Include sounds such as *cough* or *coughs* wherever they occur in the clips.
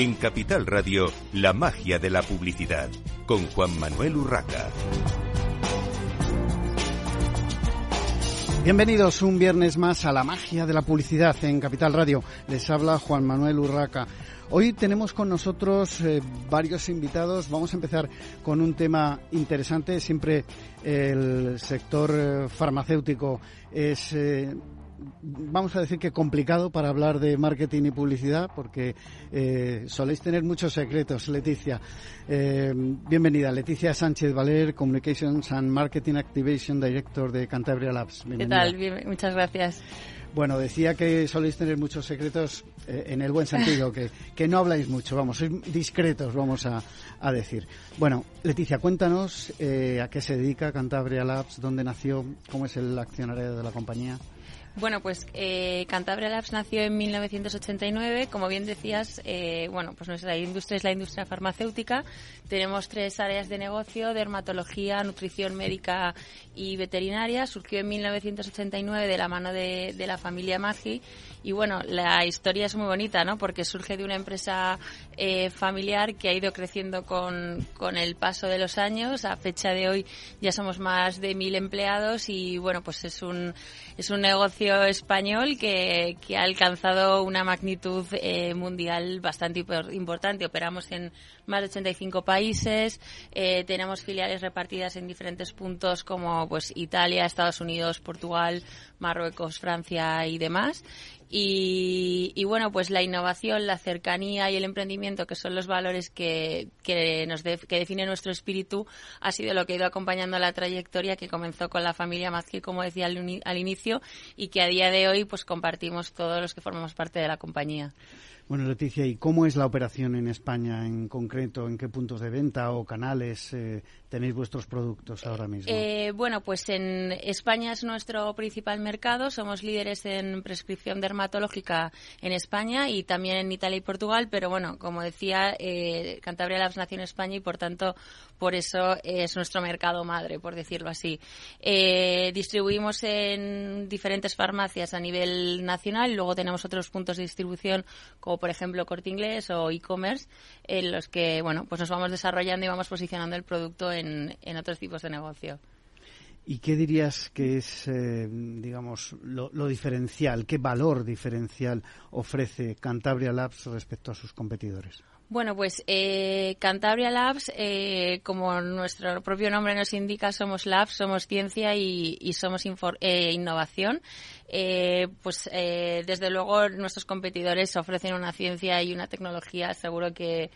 En Capital Radio, la magia de la publicidad, con Juan Manuel Urraca. Bienvenidos un viernes más a la magia de la publicidad en Capital Radio. Les habla Juan Manuel Urraca. Hoy tenemos con nosotros eh, varios invitados. Vamos a empezar con un tema interesante. Siempre el sector eh, farmacéutico es eh, vamos a decir que complicado para hablar de marketing y publicidad porque eh, soléis tener muchos secretos, Leticia. Eh, bienvenida, Leticia Sánchez Valer, Communications and Marketing Activation Director de Cantabria Labs. ¿Qué tal? muchas gracias. Bueno, decía que soléis tener muchos secretos eh, en el buen sentido, que, que no habláis mucho, vamos, sois discretos, vamos a, a decir. Bueno, Leticia, cuéntanos a qué se dedica Cantabria Labs, dónde nació, cómo es el accionario de la compañía. Bueno, pues eh, Cantabria Labs nació en 1989. Como bien decías, eh, bueno, pues nuestra industria es la industria farmacéutica. Tenemos tres áreas de negocio, dermatología, nutrición médica y veterinaria. Surgió en 1989 de la mano de, la familia Maggi y bueno, la historia es muy bonita, ¿no? Porque surge de una empresa eh, familiar que ha ido creciendo con, con el paso de los años. A fecha de hoy ya somos más de mil empleados y bueno, pues es un, es un negocio español que, que ha alcanzado una magnitud eh, mundial bastante importante. Operamos en más de 85 países, eh, tenemos filiales repartidas en diferentes puntos como pues Italia, Estados Unidos, Portugal, Marruecos, Francia y demás. Y, bueno, pues la innovación, la cercanía y el emprendimiento, que son los valores que, que, nos que define nuestro espíritu, ha sido lo que ha ido acompañando la trayectoria que comenzó con la familia Mazki, como decía al, al inicio, y que a día de hoy pues compartimos todos los que formamos parte de la compañía. Bueno, Leticia, ¿y cómo es la operación en España en concreto? ¿En qué puntos de venta o canales eh, tenéis vuestros productos ahora mismo? Eh, bueno, pues en España es nuestro principal mercado. Somos líderes en prescripción dermatológica en España y también en Italia y Portugal. Pero bueno, como decía, eh, Cantabria Labs nació en España y por tanto, por eso es nuestro mercado madre, por decirlo así. distribuimos en diferentes farmacias a nivel nacional luego tenemos otros puntos de distribución como por ejemplo Corte Inglés o e-commerce, en los que bueno, pues nos vamos desarrollando y vamos posicionando el producto en, en otros tipos de negocio. ¿Y qué dirías que es, eh, digamos, lo, lo, diferencial? ¿Qué valor diferencial ofrece Cantabria Labs respecto a sus competidores? Bueno, pues eh, Cantabria Labs, eh, como nuestro propio nombre nos indica, somos labs, somos ciencia y, somos eh, innovación. pues desde luego nuestros competidores ofrecen una ciencia y una tecnología, seguro que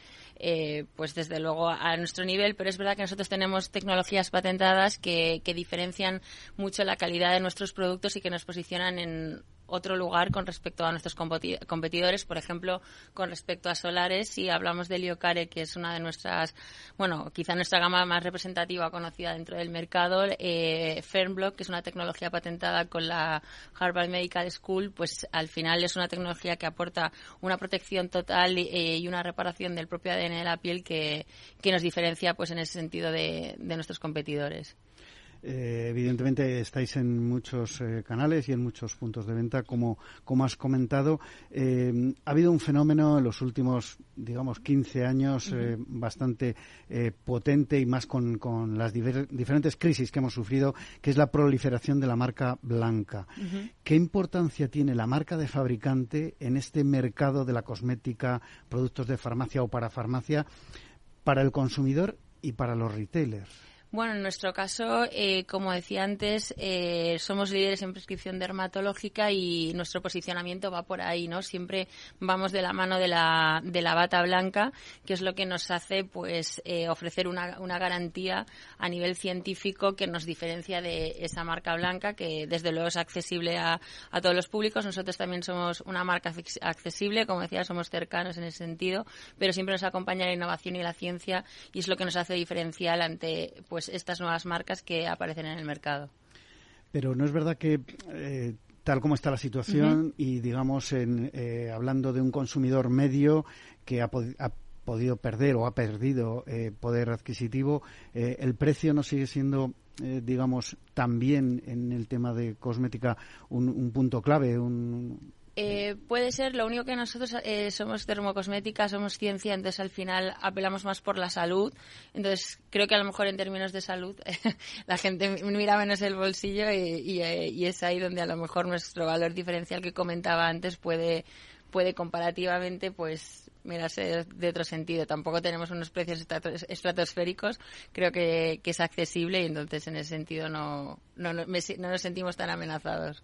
pues desde luego a nuestro nivel, pero es verdad que nosotros tenemos tecnologías patentadas que, que diferencian mucho la calidad de nuestros productos y que nos posicionan en otro lugar con respecto a nuestros competidores, por ejemplo, con respecto a solares, si hablamos de Liocare, que es una de nuestras, bueno, quizá nuestra gama más representativa conocida dentro del mercado, eh, Fernblock, que es una tecnología patentada con la Harvard Medical School, pues al final es una tecnología que aporta una protección total eh, y una reparación del propio ADN de la piel que, que nos diferencia pues en ese sentido de nuestros competidores. Eh, evidentemente estáis en muchos eh, canales y en muchos puntos de venta, como, como has comentado. Eh, ha habido un fenómeno en los últimos, digamos, 15 años bastante potente y más con, con las diferentes crisis que hemos sufrido, que es la proliferación de la marca blanca. ¿Qué importancia tiene la marca de fabricante en este mercado de la cosmética, productos de farmacia o para farmacia, para el consumidor y para los retailers? Bueno, en nuestro caso, eh, como decía antes, eh, somos líderes en prescripción dermatológica y nuestro posicionamiento va por ahí, ¿no? Siempre vamos de la mano de la, de la bata blanca, que es lo que nos hace, pues, eh, ofrecer una, una garantía a nivel científico que nos diferencia de esa marca blanca, que desde luego es accesible a, a todos los públicos. Nosotros también somos una marca accesible, como decía, somos cercanos en ese sentido, pero siempre nos acompaña la innovación y la ciencia y es lo que nos hace diferencial ante, pues, pues, estas nuevas marcas que aparecen en el mercado. Pero no es verdad que eh, tal como está la situación y digamos en, eh, hablando de un consumidor medio que ha, podido perder o ha perdido eh, poder adquisitivo, el precio no sigue siendo digamos también en el tema de cosmética un, punto clave, un, Eh, puede ser, lo único que nosotros eh, somos dermocosmética, somos ciencia, entonces al final apelamos más por la salud. Entonces creo que a lo mejor en términos de salud *laughs* la gente mira menos el bolsillo y, y, es ahí donde a lo mejor nuestro valor diferencial que comentaba antes puede, puede comparativamente pues mirarse de otro sentido. Tampoco tenemos unos precios estratosféricos, creo que, es accesible y entonces en ese sentido no, no, no nos sentimos tan amenazados.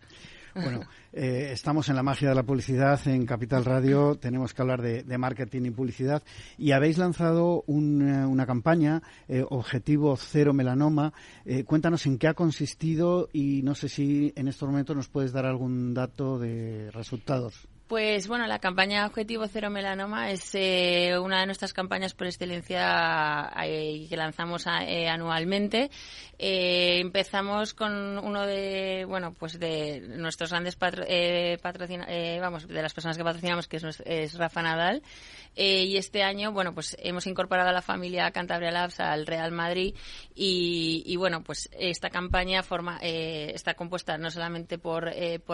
Bueno, *laughs* eh, estamos en la magia de la publicidad en Capital Radio. Tenemos que hablar de, marketing y publicidad. Y habéis lanzado una campaña, eh, Objetivo Cero Melanoma. Eh, cuéntanos en qué ha consistido y no sé si en estos momentos nos puedes dar algún dato de resultados. Pues bueno, la campaña Objetivo Cero Melanoma es eh, una de nuestras campañas por excelencia eh, que lanzamos eh, anualmente. empezamos con uno de, bueno, pues de nuestros grandes patrocinadores, vamos, de las personas que patrocinamos, que es, Rafa Nadal. y este año, bueno, pues hemos incorporado a la familia Cantabria Labs al Real Madrid y, bueno, pues esta campaña forma, está compuesta no solamente por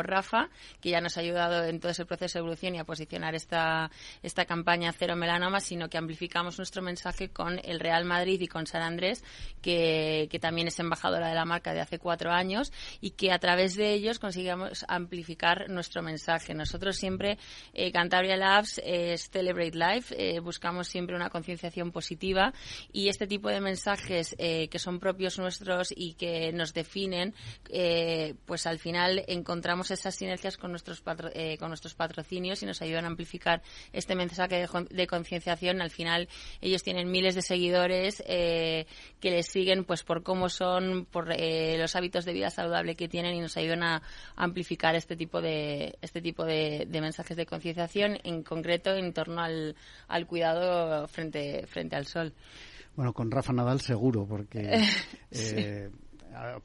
Rafa, que ya nos ha ayudado en todo ese proceso de evolución y a posicionar esta, esta campaña Cero Melanoma, sino que amplificamos nuestro mensaje con el Real Madrid y con San Andrés, que, que también es embajadora de la marca de hace cuatro años, y que a través de ellos consigamos amplificar nuestro mensaje. Nosotros siempre, eh, Cantabria Labs es Celebrate Life, eh, buscamos siempre una concienciación positiva y este tipo de mensajes eh, que son propios nuestros y que nos definen, pues al final encontramos esas sinergias con nuestros, con nuestros patrocinios y nos ayudan a amplificar este mensaje de, concienciación. Al final ellos tienen miles de seguidores eh, que les siguen pues por cómo son, por eh, los hábitos de vida saludable que tienen y nos ayudan a, amplificar este tipo de este tipo de, mensajes de concienciación, en concreto en torno al, al cuidado frente frente al sol. Bueno, con Rafa Nadal seguro, porque *laughs* eh,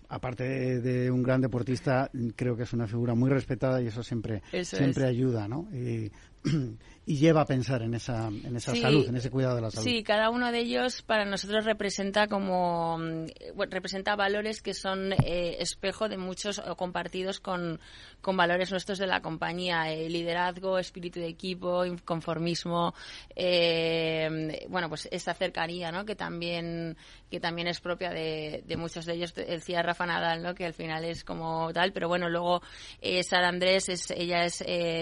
aparte de, un gran deportista, creo que es una figura muy respetada y eso siempre, siempre ayuda, ¿no? Y, *clears throat* y lleva a pensar en esa, en esa salud, en ese cuidado de la salud. Sí, cada uno de ellos para nosotros representa como mm, representa valores que son eh, espejo de muchos o compartidos con, con valores nuestros de la compañía, eh, liderazgo, espíritu de equipo, conformismo, eh, bueno, pues esa cercanía, ¿no? Que también que también es propia de, de muchos de ellos. Decía Rafa Nadal, ¿no? Que al final es como tal, pero bueno, luego Sara Andrés es ella es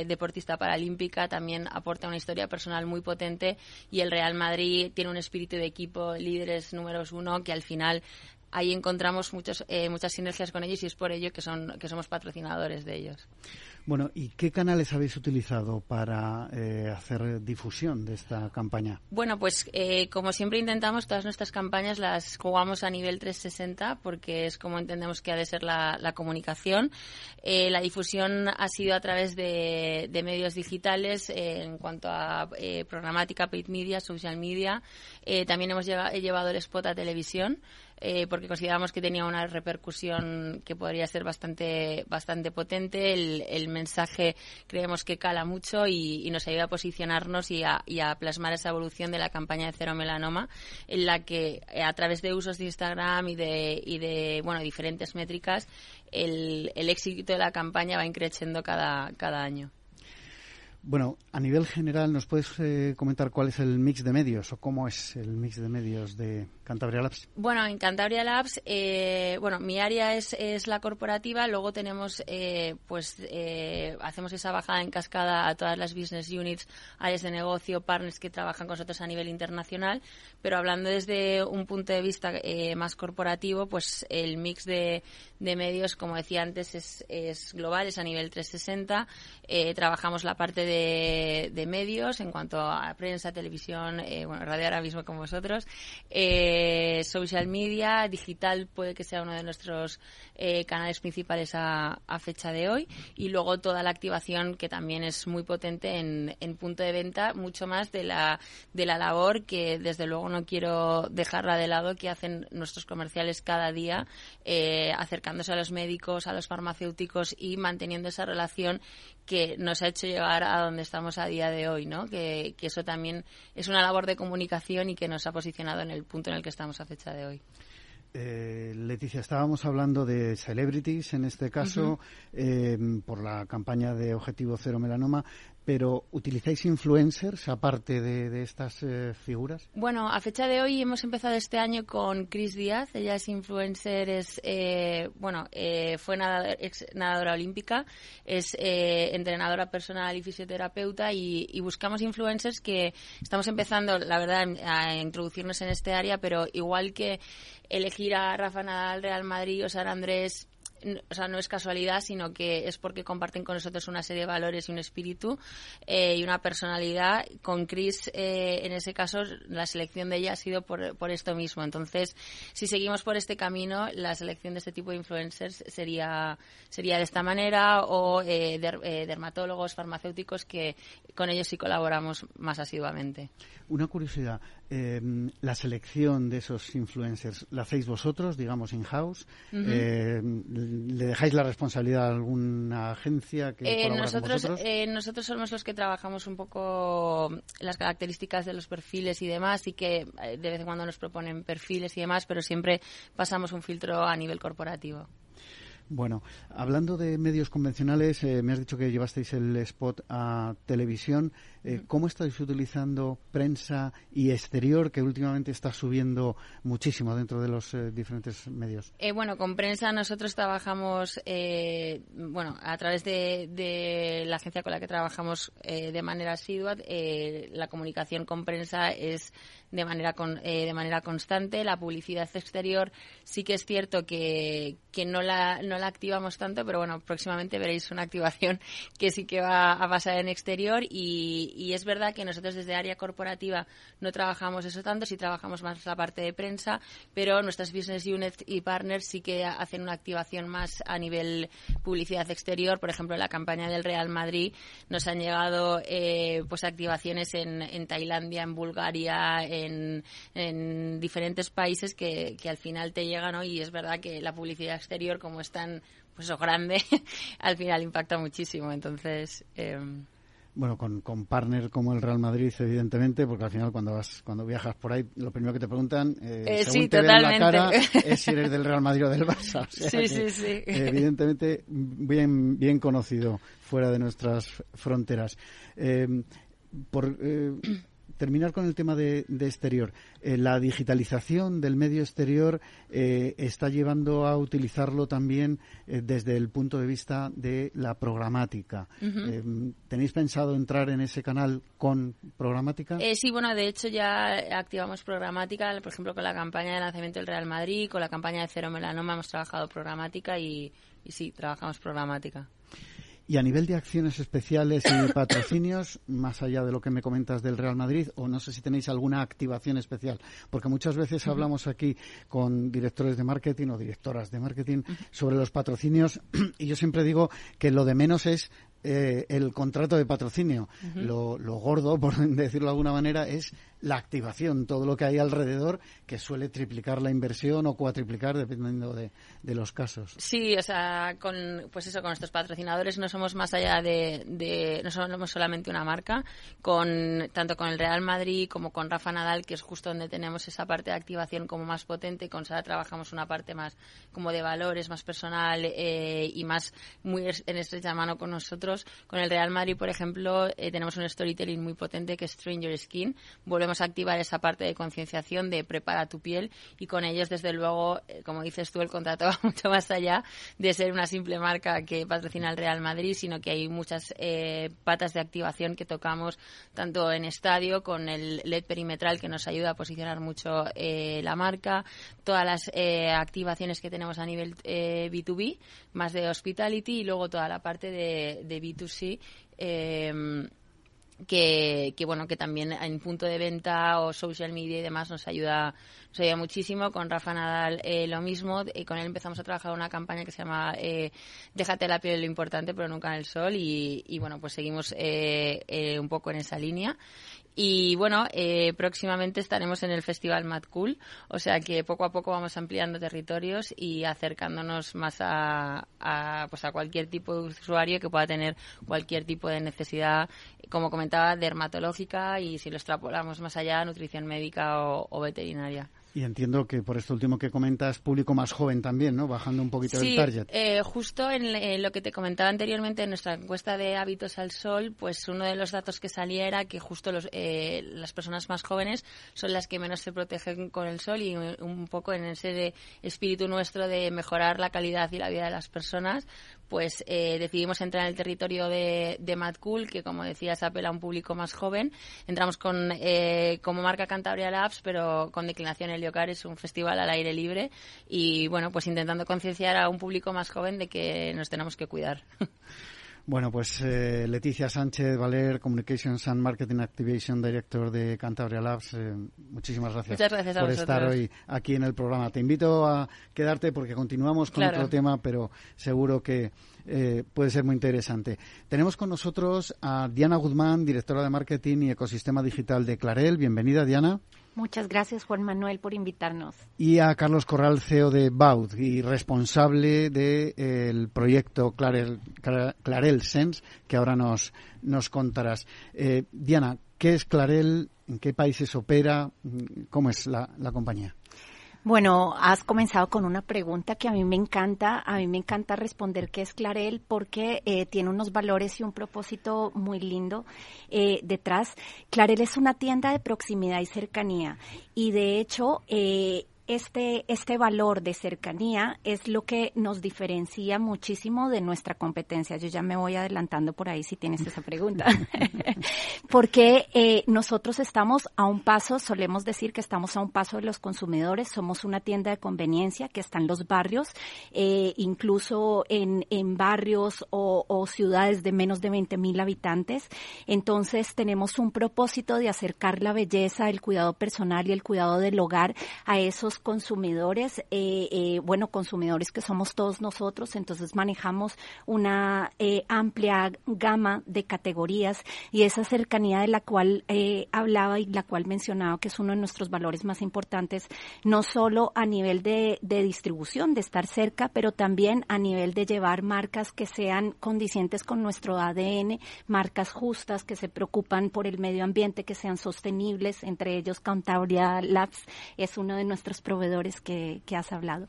deportista paralímpica también aporta una historia personal muy potente y el Real Madrid tiene un espíritu de equipo, líderes números uno, que al final ahí encontramos muchos, eh, muchas sinergias con ellos y es por ello que, son, que somos patrocinadores de ellos. Bueno, ¿y qué canales habéis utilizado para eh, hacer difusión de esta campaña? Bueno, pues eh, como siempre intentamos, todas nuestras campañas las jugamos a nivel 360 porque es como entendemos que ha de ser la, comunicación. Eh, la difusión ha sido a través de, medios digitales en cuanto a programática, paid media, social media. también hemos llevado el spot a televisión. Porque consideramos que tenía una repercusión que podría ser bastante bastante potente. El, el mensaje creemos que cala mucho y, nos ayuda a posicionarnos y a, plasmar esa evolución de la campaña de cero melanoma, en la que eh, a través de usos de Instagram y de, y de bueno, diferentes métricas, el, el éxito de la campaña va increciendo cada, cada año. Bueno, a nivel general, ¿nos puedes eh, comentar cuál es el mix de medios o cómo es el mix de medios de Cantabria Labs? Bueno, en Cantabria Labs, eh, bueno, mi área es, la corporativa, luego tenemos, eh, pues, hacemos esa bajada en cascada a todas las business units, áreas de negocio, partners que trabajan con nosotros a nivel internacional, pero hablando desde un punto de vista más corporativo, pues el mix de, medios, como decía antes, es, global, es a nivel 360, trabajamos la parte de medios en cuanto a prensa, televisión, eh, bueno, radio ahora mismo con vosotros, eh, social media, digital puede que sea uno de nuestros eh, canales principales a, fecha de hoy y luego toda la activación que también es muy potente en, punto de venta, mucho más de la, de la labor que desde luego no quiero dejarla de lado que hacen nuestros comerciales cada día acercándose a los médicos, a los farmacéuticos y manteniendo esa relación que nos ha hecho llegar a donde estamos a día de hoy, ¿no? Que, eso también es una labor de comunicación y que nos ha posicionado en el punto en el que estamos a fecha de hoy. Eh, Leticia, estábamos hablando de celebrities en este caso, eh, por la campaña de Objetivo Cero Melanoma, pero ¿utilizáis influencers aparte de, estas eh, figuras? Bueno, a fecha de hoy hemos empezado este año con Chris Díaz. Ella es influencer, es, bueno, fue nadadora, olímpica, es entrenadora personal y fisioterapeuta y, y buscamos influencers que estamos empezando, la verdad, a introducirnos en este área, pero igual que elegir a Rafa Nadal, Real Madrid o San Andrés o sea, no es casualidad, sino que es porque comparten con nosotros una serie de valores y un espíritu eh, y una personalidad. Con Chris, eh, en ese caso, la selección de ella ha sido por, por, esto mismo. Entonces, si seguimos por este camino, la selección de este tipo de influencers sería, sería de esta manera o eh, dermatólogos, farmacéuticos que con ellos sí colaboramos más asiduamente. Una curiosidad, la selección de esos influencers, ¿la hacéis vosotros, digamos, in-house? ¿Le dejáis la responsabilidad a alguna agencia que eh, nosotros, eh, nosotros somos los que trabajamos un poco las características de los perfiles y demás, y que eh, de vez en cuando nos proponen perfiles y demás, pero siempre pasamos un filtro a nivel corporativo. Bueno, hablando de medios convencionales, eh, me has dicho que llevasteis el spot a televisión. Eh, ¿Cómo estáis utilizando prensa y exterior, que últimamente está subiendo muchísimo dentro de los eh, diferentes medios? bueno, con prensa nosotros trabajamos, bueno, a través de, la agencia con la que trabajamos de manera asidua, la comunicación con prensa es de manera, de manera constante. La publicidad exterior sí que es cierto que, que no la la activamos tanto, pero bueno, próximamente veréis una activación *laughs* que sí que va a pasar en exterior y, y es verdad que nosotros desde área corporativa no trabajamos eso tanto, sí trabajamos más la parte de prensa, pero nuestras business units y partners sí que hacen una activación más a nivel publicidad exterior. Por ejemplo, en la campaña del Real Madrid nos han llegado eh, pues activaciones en, en, Tailandia, en Bulgaria, en, en diferentes países que, que, al final te llegan ¿no? y es verdad que la publicidad exterior como están pues eso, grande, *laughs* al final impacta muchísimo. Entonces. Em, bueno, con, con partner como el Real Madrid, evidentemente, porque al final cuando vas, cuando viajas por ahí, lo primero que te preguntan, eh, eh según te ven la cara, *laughs* es si eres del Real Madrid o del Barça. sí, sí, sí. Evidentemente, bien, bien conocido fuera de nuestras fronteras. Em, por, eh, terminar con el tema de, exterior. Eh, la digitalización del medio exterior eh, está llevando a utilizarlo también eh, desde el punto de vista de la programática. ¿Tenéis pensado entrar en ese canal con programática? sí, bueno, de hecho ya activamos programática, por ejemplo, con la campaña de lanzamiento del Real Madrid, con la campaña de Cero Melanoma hemos trabajado programática y, y sí, trabajamos programática. Y a nivel de acciones especiales y *coughs* patrocinios, más allá de lo que me comentas del Real Madrid, o no sé si tenéis alguna activación especial, porque muchas veces hablamos aquí con directores de marketing o directoras de marketing sobre los patrocinios *clears throat* y yo siempre digo que lo de menos es eh, el contrato de patrocinio. lo, lo, gordo, *laughs* por decirlo de alguna manera, es la activación, todo lo que hay alrededor, que suele triplicar la inversión o cuatriplicar, dependiendo de, los casos. Sí, o sea, con, pues eso, con nuestros patrocinadores no somos más allá de, no somos solamente una marca, con, tanto con el Real Madrid como con Rafa Nadal, que es justo donde tenemos esa parte de activación como más potente, con Sara trabajamos una parte más como de valores, más personal eh, y más muy en estrecha mano con nosotros. Con el Real Madrid, por ejemplo, eh, tenemos un storytelling muy potente que es Stranger Skin. Volvemos activar esa parte de concienciación de prepara tu piel y con ellos, desde luego, eh, como dices tú, el contrato *laughs* va mucho más allá de ser una simple marca que patrocina el Real Madrid, sino que hay muchas eh, patas de activación que tocamos tanto en estadio con el LED perimetral que nos ayuda a posicionar mucho eh, la marca, todas las activaciones que tenemos a nivel B2B, más de hospitality y luego toda la parte de, de B2C que, que, bueno que también en punto de venta o social media y demás nos ayuda nos ayuda muchísimo. Con Rafa Nadal eh, lo mismo. Eh, con él empezamos a trabajar una campaña que se llama eh, déjate la piel lo importante pero nunca en el sol. Y, y bueno pues seguimos eh, eh, un poco en esa línea y bueno, eh, próximamente estaremos en el Festival Mad Cool, o sea que poco a poco vamos ampliando territorios y acercándonos más a, pues a cualquier tipo de usuario que pueda tener cualquier tipo de necesidad, como comentaba, dermatológica y si lo extrapolamos más allá, nutrición médica o veterinaria. Y entiendo que por esto último que comentas, público más joven también, ¿no? Bajando un poquito el target. Eh, justo en, lo que te comentaba anteriormente, en nuestra encuesta de hábitos al sol, pues uno de los datos que salía era que justo los, eh, las personas más jóvenes son las que menos se protegen con el sol y un poco en ese espíritu nuestro de mejorar la calidad y la vida de las personas, pues eh, decidimos entrar en el territorio de, de Mad Cool, que como decías apela a un público más joven. Entramos con eh, como marca Cantabria Labs, pero con declinación Heliocar es un festival al aire libre y bueno, pues intentando concienciar a un público más joven de que nos tenemos que cuidar. *laughs* Bueno, pues eh, Leticia Sánchez Valer, Communications and Marketing Activation Director de Cantabria Labs, eh, muchísimas gracias, por estar hoy aquí en el programa. Te invito a quedarte porque continuamos con otro tema, pero seguro que eh, puede ser muy interesante. Tenemos con nosotros a Diana Guzmán, directora de Marketing y Ecosistema Digital de Clarel. Bienvenida, Diana. Muchas gracias, Juan Manuel, por invitarnos. Y a Carlos Corral, CEO de Baud y responsable del proyecto Clarel, Clarel Sense, que ahora nos, nos contarás. Eh, Diana, ¿qué es Clarel? ¿En qué países opera? ¿Cómo es la compañía? Bueno, has comenzado con una pregunta que a mí me encanta. A mí me encanta responder qué es Clarel porque eh, tiene unos valores y un propósito muy lindo eh, detrás. Clarel es una tienda de proximidad y cercanía y de hecho eh, este, este valor de cercanía es lo que nos diferencia muchísimo de nuestra competencia. Yo ya me voy adelantando por ahí si tienes esa pregunta. *laughs* Porque eh, nosotros estamos a un paso, solemos decir que estamos a un paso de los consumidores, somos una tienda de conveniencia que está en los barrios, eh, incluso en, en barrios o, o, ciudades de menos de 20 mil habitantes. Entonces tenemos un propósito de acercar la belleza, el cuidado personal y el cuidado del hogar a esos consumidores, eh, eh, bueno, consumidores que somos todos nosotros, entonces manejamos una eh, amplia gama de categorías y esa cercanía de la cual hablaba y la cual mencionaba que es uno de nuestros valores más importantes, no solo a nivel de, de distribución, de estar cerca, pero también a nivel de llevar marcas que sean condicientes con nuestro ADN, marcas justas que se preocupan por el medio ambiente, que sean sostenibles, entre ellos Cantabria Labs es uno de nuestros proveedores que, que has hablado.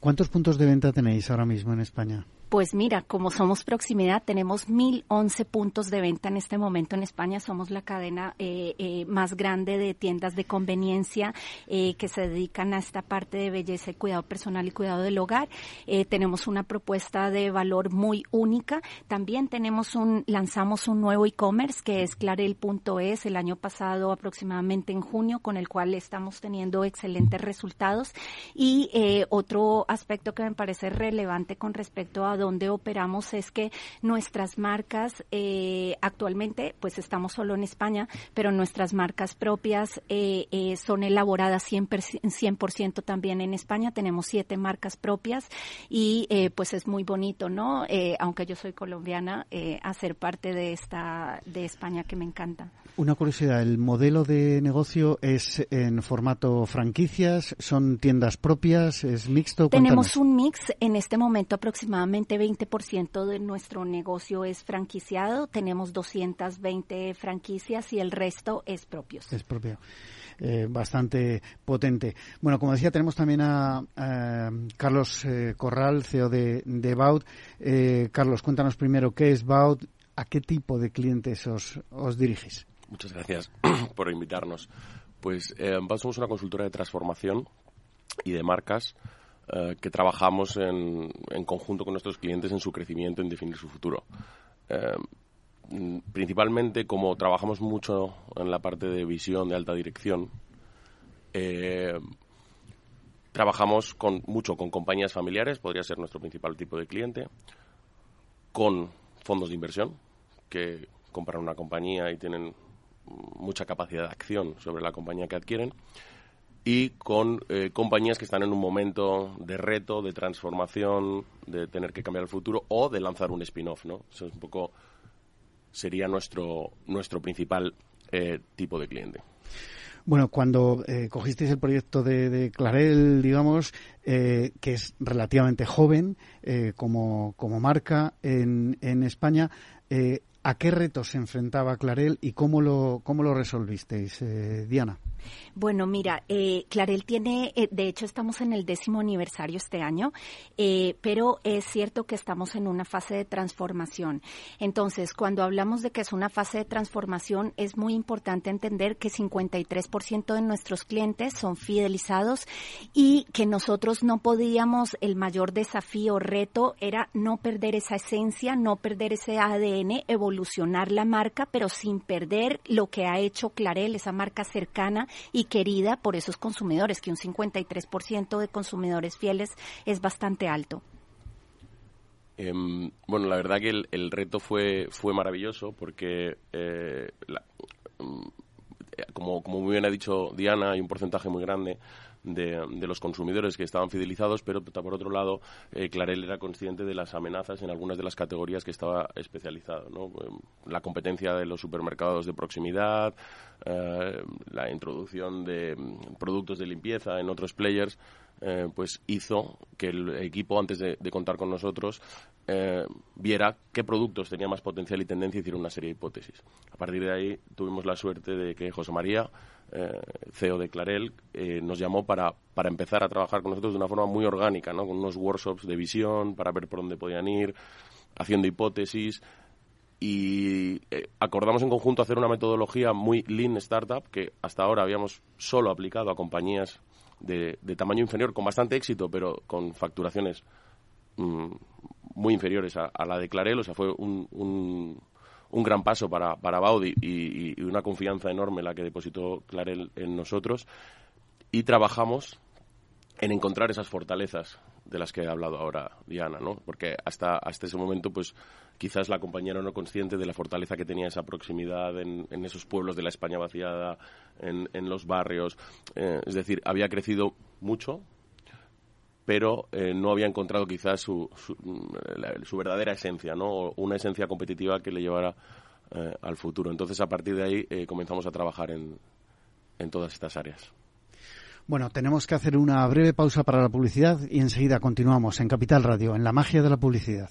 ¿Cuántos puntos de venta tenéis ahora mismo en España? Pues mira, como somos proximidad, tenemos 1.011 puntos de venta en este momento en España. Somos la cadena eh, eh, más grande de tiendas de conveniencia eh, que se dedican a esta parte de belleza y cuidado personal y cuidado del hogar. tenemos una propuesta de valor muy única. También tenemos un, lanzamos un nuevo e-commerce que es clarel.es el año pasado aproximadamente en junio, con el cual estamos teniendo excelentes resultados. Y otro aspecto que me parece relevante con respecto a donde operamos es que nuestras marcas eh, actualmente, pues estamos solo en España, pero nuestras marcas propias eh, eh, son elaboradas 100%, 100 también en España. Tenemos siete marcas propias y pues es muy bonito, ¿no? aunque yo soy colombiana, hacer parte de esta de España que me encanta. Una curiosidad, ¿el modelo de negocio es en formato franquicias? ¿Son tiendas propias? ¿Es mixto? Tenemos un mix. En este momento aproximadamente 20% de nuestro negocio es franquiciado. Tenemos 220 franquicias y el resto es propios. Es propio. Eh, bastante potente. Bueno, como decía, tenemos también a, Carlos eh, Corral, CEO de, de Baut. Eh, Carlos, cuéntanos primero qué es Baut, a qué tipo de clientes os, os dirigís. Muchas gracias *coughs* por invitarnos. Pues eh, somos una consultora de transformación y de marcas eh, que trabajamos en, conjunto con nuestros clientes en su crecimiento, en definir su futuro. Eh, principalmente como trabajamos mucho en la parte de visión de alta dirección, eh, trabajamos con, mucho con compañías familiares, podría ser nuestro principal tipo de cliente, con fondos de inversión que compran una compañía y tienen mucha capacidad de acción sobre la compañía que adquieren y con eh, compañías que están en un momento de reto, de transformación, de tener que cambiar el futuro o de lanzar un spin-off, ¿no? Eso es un poco sería nuestro nuestro principal eh, tipo de cliente. Bueno, cuando eh, cogisteis el proyecto de, Clarel, digamos, que es relativamente joven como, como marca en, en España, ¿A qué retos se enfrentaba Clarel y cómo lo, cómo lo resolvisteis, eh, Diana? Bueno, mira, eh, Clarel tiene, eh, de hecho estamos en el décimo aniversario este año, eh, pero es cierto que estamos en una fase de transformación. Entonces, cuando hablamos de que es una fase de transformación, es muy importante entender que 53% de nuestros clientes son fidelizados y que nosotros no podíamos, el mayor desafío, reto, era no perder esa esencia, no perder ese ADN, evolucionar la marca, pero sin perder lo que ha hecho Clarel, esa marca cercana y querida por esos consumidores, que un 53% de consumidores fieles es bastante alto. Em, bueno, la verdad que el, reto fue, fue maravilloso porque, eh, mm, como, como muy bien ha dicho Diana, hay un porcentaje muy grande de, los consumidores que estaban fidelizados, pero por otro lado, eh, Clarel era consciente de las amenazas en algunas de las categorías que estaba especializado. Em, la competencia de los supermercados de proximidad, eh, la introducción de mm, productos de limpieza en otros players, eh, pues hizo que el equipo, antes de, contar con nosotros, viera qué productos tenía más potencial y tendencia y hiciera una serie de hipótesis. A partir de ahí tuvimos la suerte de que José María eh, CEO de Clarel, eh, nos llamó para, para empezar a trabajar con nosotros de una forma muy orgánica, ¿no? con unos workshops de visión para ver por dónde podían ir, haciendo hipótesis. Y eh, acordamos en conjunto hacer una metodología muy lean startup que hasta ahora habíamos solo aplicado a compañías de, tamaño inferior con bastante éxito, pero con facturaciones mm, muy inferiores a, la de Clarel. O sea, fue un un gran paso para, para Baudi y, una confianza enorme la que depositó Clarel en nosotros. Y trabajamos en encontrar esas fortalezas de las que ha hablado ahora Diana, ¿no? Porque hasta, hasta ese momento, pues quizás la compañera no consciente de la fortaleza que tenía esa proximidad en, en esos pueblos de la España vaciada, en, en los barrios. Eh, es decir, había crecido mucho, pero eh, no había encontrado quizás su, su, verdadera esencia, ¿no? una esencia competitiva que le llevara eh, al futuro. Entonces, a partir de ahí, eh, comenzamos a trabajar en, en todas estas áreas. Bueno, tenemos que hacer una breve pausa para la publicidad y enseguida continuamos en Capital Radio, en la magia de la publicidad.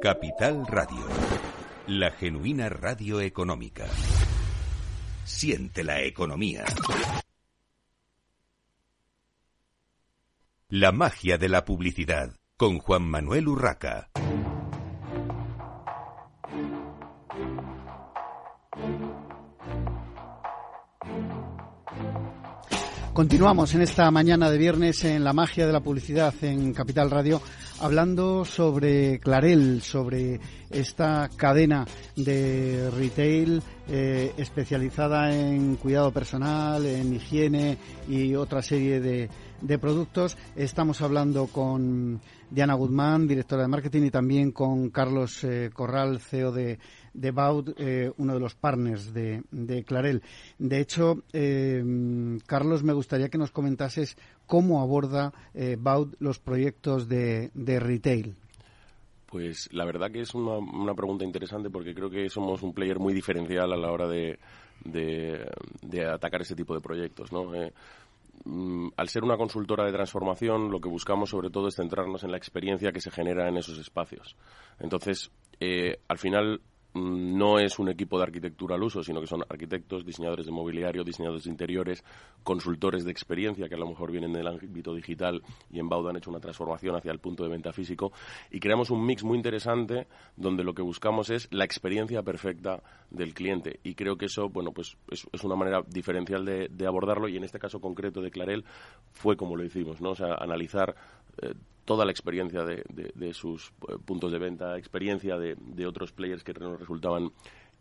Capital Radio, la genuina radio económica. Siente la economía. La magia de la publicidad con Juan Manuel Urraca. Continuamos en esta mañana de viernes en la magia de la publicidad en Capital Radio, hablando sobre Clarel, sobre esta cadena de retail eh, especializada en cuidado personal, en higiene y otra serie de, de productos. Estamos hablando con Diana Guzmán, directora de marketing, y también con Carlos eh, Corral, CEO de, de Baud, eh, uno de los partners de, de Clarel. De hecho, eh, Carlos, me gustaría que nos comentases cómo aborda Baud los proyectos de, de retail. Pues la verdad que es una, pregunta interesante porque creo que somos un player muy diferencial a la hora de, de, atacar ese tipo de proyectos. ¿no? Al ser una consultora de transformación, lo que buscamos sobre todo es centrarnos en la experiencia que se genera en esos espacios. Entonces, eh, al final Mm, no es un equipo de arquitectura al uso, sino que son arquitectos, diseñadores de mobiliario, diseñadores de interiores, consultores de experiencia que a lo mejor vienen del ámbito digital y en Baudo han hecho una transformación hacia el punto de venta físico. Y creamos un mix muy interesante donde lo que buscamos es la experiencia perfecta del cliente. Y creo que eso, bueno, pues es, una manera diferencial de, abordarlo. Y en este caso concreto de Clarel fue como lo hicimos, ¿no? O sea, analizar eh, toda la experiencia de, sus eh, puntos de venta, experiencia de, otros players que nos resultaban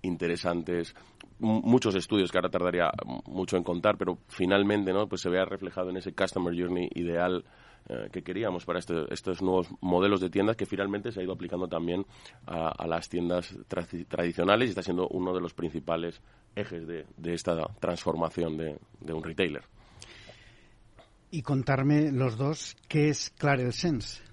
interesantes, muchos estudios que ahora tardaría mucho en contar, pero finalmente ¿no? pues se vea reflejado en ese customer journey ideal eh, que queríamos para este, estos nuevos modelos de tiendas que finalmente se ha ido aplicando también a, las tiendas tradicionales y está siendo uno de los principales ejes de, esta transformación de un retailer y contarme los dos qué es Clarel Sense.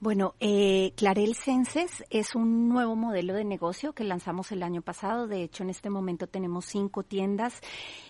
Bueno, eh, Clarel Senses es un nuevo modelo de negocio que lanzamos el año pasado. De hecho, en este momento tenemos cinco tiendas.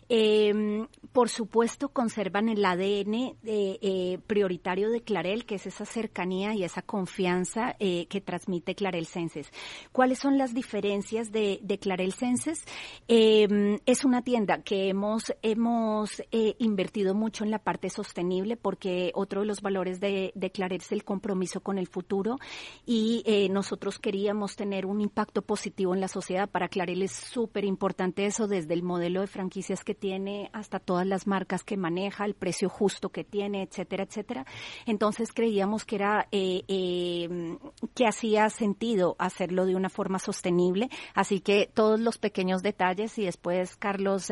Eh, por supuesto, conservan el ADN eh, prioritario de Clarel, que es esa cercanía y esa confianza eh, que transmite Clarel Senses. ¿Cuáles son las diferencias de, de Clarel Senses? Em, es una tienda que hemos, hemos eh, invertido mucho en la parte sostenible porque otro de los valores de, de Clarel es el compromiso con el futuro y eh, nosotros queríamos tener un impacto positivo en la sociedad. Para Clarel es súper importante eso, desde el modelo de franquicias que tiene hasta todas las marcas que maneja, el precio justo que tiene, etcétera, etcétera. Entonces creíamos que era eh, eh, que hacía sentido hacerlo de una forma sostenible, así que todos los pequeños detalles y después Carlos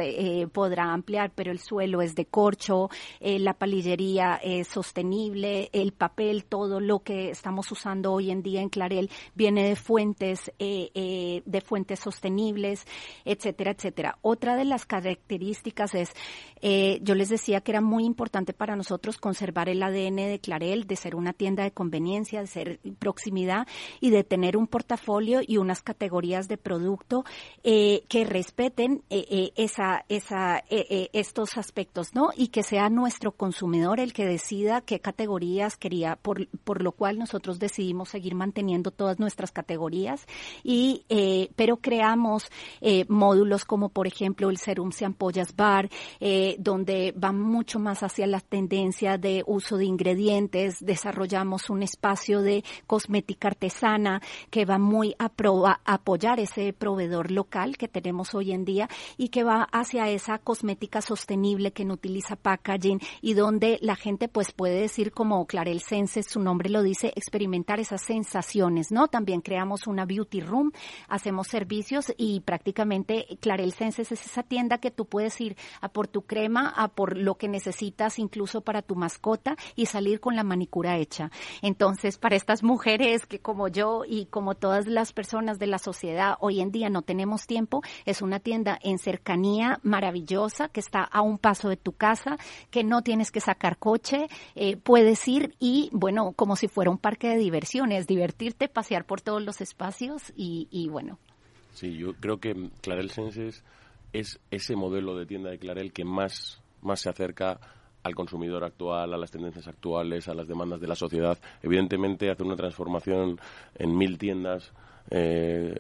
podrá ampliar, pero el suelo es de corcho, la palillería es sostenible, el papel, todo lo que estamos usando hoy en día en Clarel viene de fuentes, eh, eh, de fuentes sostenibles, etcétera, etcétera. Otra de las características es, eh, yo les decía que era muy importante para nosotros conservar el ADN de Clarel, de ser una tienda de conveniencia, de ser proximidad y de tener un portafolio y unas categorías de producto que respeten esa, esa, estos aspectos, ¿no? Y que sea nuestro consumidor el que decida qué categorías quería, por, por lo cual nosotros decidimos seguir manteniendo todas nuestras categorías y eh, pero creamos eh, módulos como por ejemplo el serum se ampollas bar eh, donde va mucho más hacia la tendencia de uso de ingredientes. Desarrollamos un espacio de cosmética artesana que va muy a, a apoyar ese proveedor local que tenemos hoy en día y que va hacia esa cosmética sostenible que no utiliza packaging y donde la gente pues puede decir como Clarel Sense su nombre lo dice experimentar esas sensaciones, ¿no? También creamos una beauty room, hacemos servicios y prácticamente Clarel Senses es esa tienda que tú puedes ir a por tu crema, a por lo que necesitas incluso para tu mascota y salir con la manicura hecha. Entonces, para estas mujeres que como yo y como todas las personas de la sociedad hoy en día no tenemos tiempo, es una tienda en cercanía maravillosa que está a un paso de tu casa, que no tienes que sacar coche, eh, puedes ir y, bueno, como si fuera un parque de diversiones, divertirte, pasear por todos los espacios y, bueno. Sí, yo creo que Clarel Senses es ese modelo de tienda de Clarel que más, más se acerca al consumidor actual, a las tendencias actuales, a las demandas de la sociedad. Evidentemente, hacer una transformación en mil tiendas eh,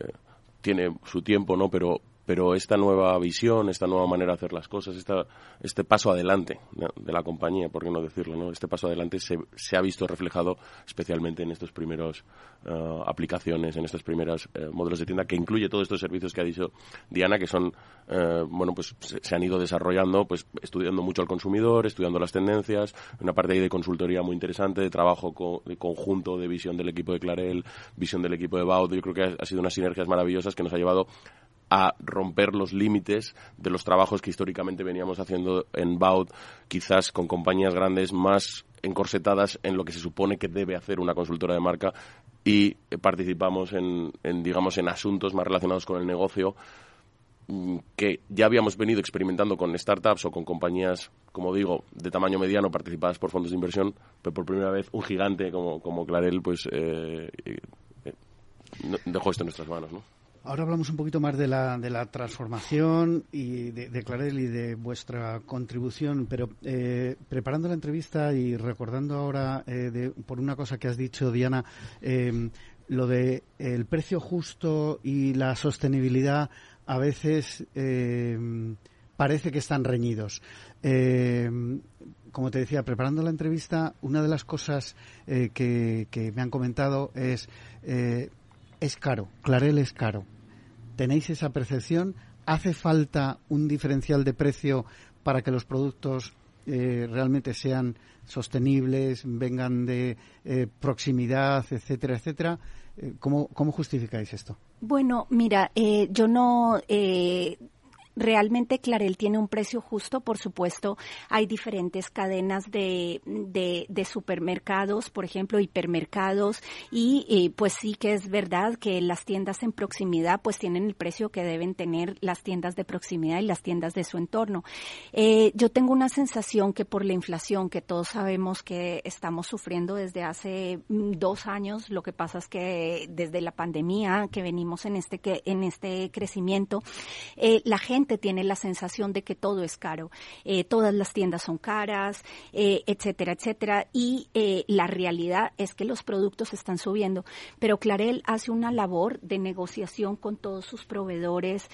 tiene su tiempo, ¿no? Pero pero esta nueva visión, esta nueva manera de hacer las cosas, esta, este paso adelante de la compañía, por qué no decirlo, ¿no? este paso adelante se, se ha visto reflejado especialmente en estos primeros uh, aplicaciones, en estos primeros uh, modelos de tienda, que incluye todos estos servicios que ha dicho Diana, que son, uh, bueno, pues se, se, han ido desarrollando, pues estudiando mucho al consumidor, estudiando las tendencias, una parte ahí de consultoría muy interesante, de trabajo co de conjunto, de visión del equipo de Clarel, visión del equipo de Baud, yo creo que ha sido unas sinergias maravillosas que nos ha llevado a romper los límites de los trabajos que históricamente veníamos haciendo en Baud, quizás con compañías grandes más encorsetadas en lo que se supone que debe hacer una consultora de marca y participamos en, en digamos, en asuntos más relacionados con el negocio mm, que ya habíamos venido experimentando con startups o con compañías, como digo, de tamaño mediano participadas por fondos de inversión, pero por primera vez un gigante como, como Clarel pues eh, eh, dejó esto en nuestras manos, ¿no? Ahora hablamos un poquito más de la, de la transformación y de, de, Clarel y de vuestra contribución, pero eh, preparando la entrevista y recordando ahora eh, de, por una cosa que has dicho, Diana, eh, lo de el precio justo y la sostenibilidad a veces parece que están reñidos. como te decía, preparando la entrevista, una de las cosas que, que, me han comentado es es caro, Clarel es caro. ¿Tenéis esa percepción? ¿Hace falta un diferencial de precio para que los productos eh, realmente sean sostenibles, vengan de eh, proximidad, etcétera, etcétera? Eh, ¿Cómo, ¿Cómo, justificáis esto? Bueno, mira, eh, yo no eh, realmente Clarel tiene un precio justo, por supuesto, hay diferentes cadenas de, de, de supermercados, por ejemplo, hipermercados, y, y, pues sí que es verdad que las tiendas en proximidad pues tienen el precio que deben tener las tiendas de proximidad y las tiendas de su entorno. Eh, yo tengo una sensación que por la inflación que todos sabemos que estamos sufriendo desde hace mm, dos años, lo que pasa es que desde la pandemia que venimos en este, que, en este crecimiento, eh, la gente tiene la sensación de que todo es caro. Eh, todas las tiendas son caras, eh, etcétera, etcétera. Y eh, la realidad es que los productos están subiendo. Pero Clarel hace una labor de negociación con todos sus proveedores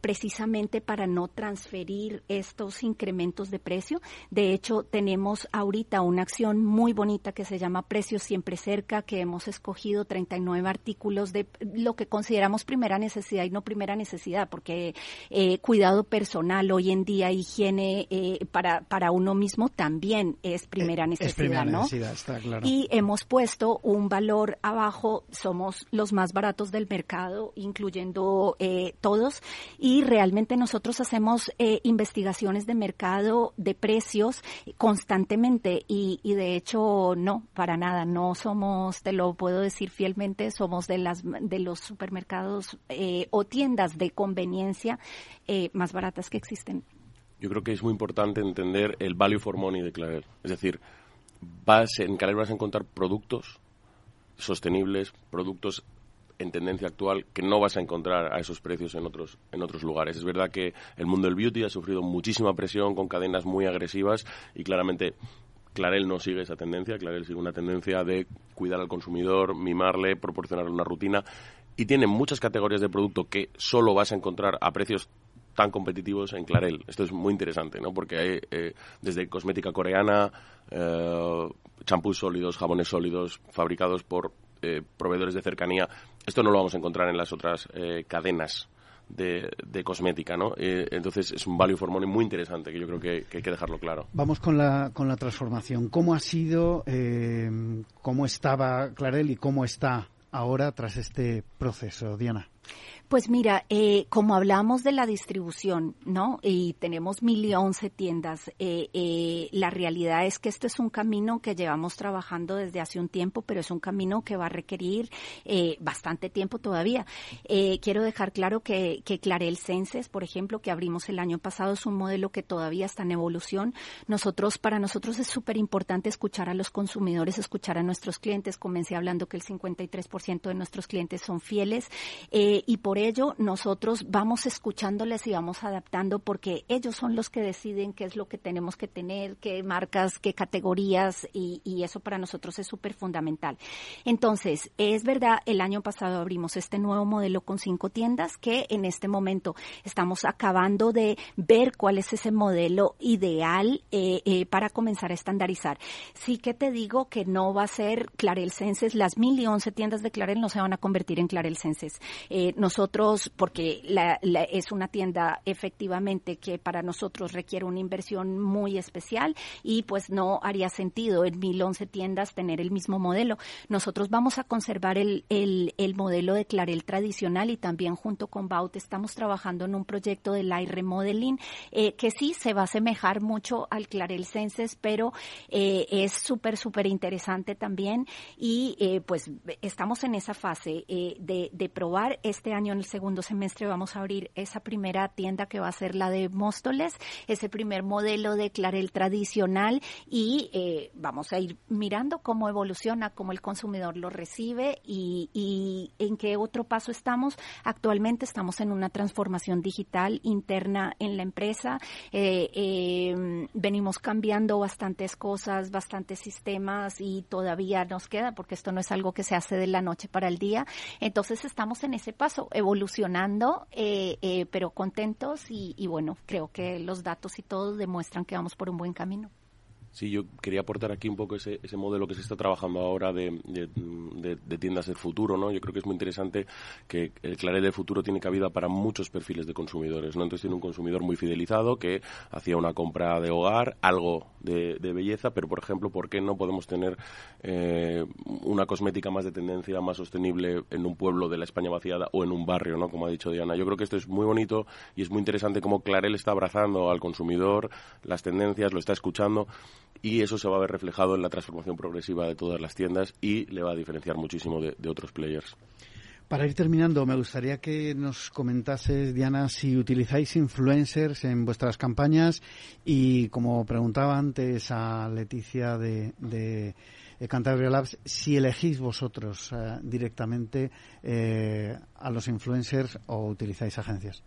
precisamente para no transferir estos incrementos de precio. De hecho, tenemos ahorita una acción muy bonita que se llama Precios Siempre Cerca, que hemos escogido 39 artículos de lo que consideramos primera necesidad y no primera necesidad, porque eh, cuidado personal hoy en día, higiene eh, para, para uno mismo también es primera eh, necesidad, es primera ¿no? Necesidad, está claro. Y hemos puesto un valor abajo, somos los más baratos del mercado, incluyendo eh, todos, y realmente nosotros hacemos eh, investigaciones de mercado, de precios constantemente, y, y de hecho no, para nada, no somos, te lo puedo decir fielmente, somos de las de los supermercados eh, o tiendas de conveniencia eh, más baratas que existen. Yo creo que es muy importante entender el value for money de Clarel. Es decir, vas, en Clarel vas a encontrar productos sostenibles, productos en tendencia actual que no vas a encontrar a esos precios en otros en otros lugares. Es verdad que el mundo del beauty ha sufrido muchísima presión con cadenas muy agresivas y claramente Clarel no sigue esa tendencia, Clarel sigue una tendencia de cuidar al consumidor, mimarle, proporcionarle una rutina y tiene muchas categorías de producto que solo vas a encontrar a precios tan competitivos en Clarel. Esto es muy interesante, ¿no? Porque hay eh, desde cosmética coreana, eh, champús sólidos, jabones sólidos, fabricados por eh, proveedores de cercanía. Esto no lo vamos a encontrar en las otras eh, cadenas de, cosmética, ¿no? Eh, entonces es un value for money muy interesante que yo creo que, que, hay que dejarlo claro. Vamos con la, con la transformación. ¿Cómo ha sido, eh, cómo estaba Clarel y cómo está ahora tras este proceso, Diana? Pues mira, eh, como hablamos de la distribución, ¿no? Y tenemos mil y once tiendas, eh, eh, la realidad es que esto es un camino que llevamos trabajando desde hace un tiempo, pero es un camino que va a requerir eh, bastante tiempo todavía. Eh, quiero dejar claro que, que Clarel Senses, por ejemplo, que abrimos el año pasado, es un modelo que todavía está en evolución. Nosotros, para nosotros es súper importante escuchar a los consumidores, escuchar a nuestros clientes. Comencé hablando que el 53% de nuestros clientes son fieles eh, y por por ello nosotros vamos escuchándoles y vamos adaptando porque ellos son los que deciden qué es lo que tenemos que tener, qué marcas, qué categorías y, eso para nosotros es súper fundamental. Entonces, es verdad, el año pasado abrimos este nuevo modelo con cinco tiendas que en este momento estamos acabando de ver cuál es ese modelo ideal eh, eh, para comenzar a estandarizar. Sí que te digo que no va a ser Clarel Senses, las mil y once tiendas de Clarel no se van a convertir en Clarel Senses. Eh, nosotros, porque la, es una tienda efectivamente que para nosotros requiere una inversión muy especial y pues no haría sentido en mil once tiendas tener el mismo modelo. Nosotros vamos a conservar el, el, el modelo de Clarel tradicional y también junto con Baut estamos trabajando en un proyecto de light remodeling eh, que sí se va a asemejar mucho al Clarel Senses, pero eh, es súper, súper interesante también y eh, pues estamos en esa fase de probar. Este año en el segundo semestre vamos a abrir esa primera tienda que va a ser la de Móstoles, ese primer modelo de Clarel tradicional y eh, vamos a ir mirando cómo evoluciona, cómo el consumidor lo recibe y, en qué otro paso estamos. Actualmente estamos en una transformación digital interna en la empresa. Eh, eh, venimos cambiando bastantes cosas, bastantes sistemas y todavía nos queda porque esto no es algo que se hace de la noche para el día. Entonces estamos en ese paso, evolucionando, eh, eh, pero contentos y, y bueno, creo que los datos y todo demuestran que vamos por un buen camino. Sí, yo quería aportar aquí un poco ese, ese modelo que se está trabajando ahora de, tiendas del futuro, ¿no? Yo creo que es muy interesante que el Claret del futuro tiene cabida para muchos perfiles de consumidores, ¿no? Entonces tiene un consumidor muy fidelizado que hacía una compra de hogar, algo de, belleza, pero por ejemplo, ¿por qué no podemos tener eh, una cosmética más de tendencia, más sostenible en un pueblo de la España vaciada o en un barrio, ¿no? Como ha dicho Diana. Yo creo que esto es muy bonito y es muy interesante cómo Clarel está abrazando al consumidor, las tendencias, lo está escuchando y eso se va a ver reflejado en la transformación progresiva de todas las tiendas y le va a diferenciar muchísimo de, otros players. Para ir terminando, me gustaría que nos comentases, Diana, si utilizáis influencers en vuestras campañas y, como preguntaba antes a Leticia de, de Cantabria Labs, si elegís vosotros eh, directamente eh, a los influencers o utilizáis agencias.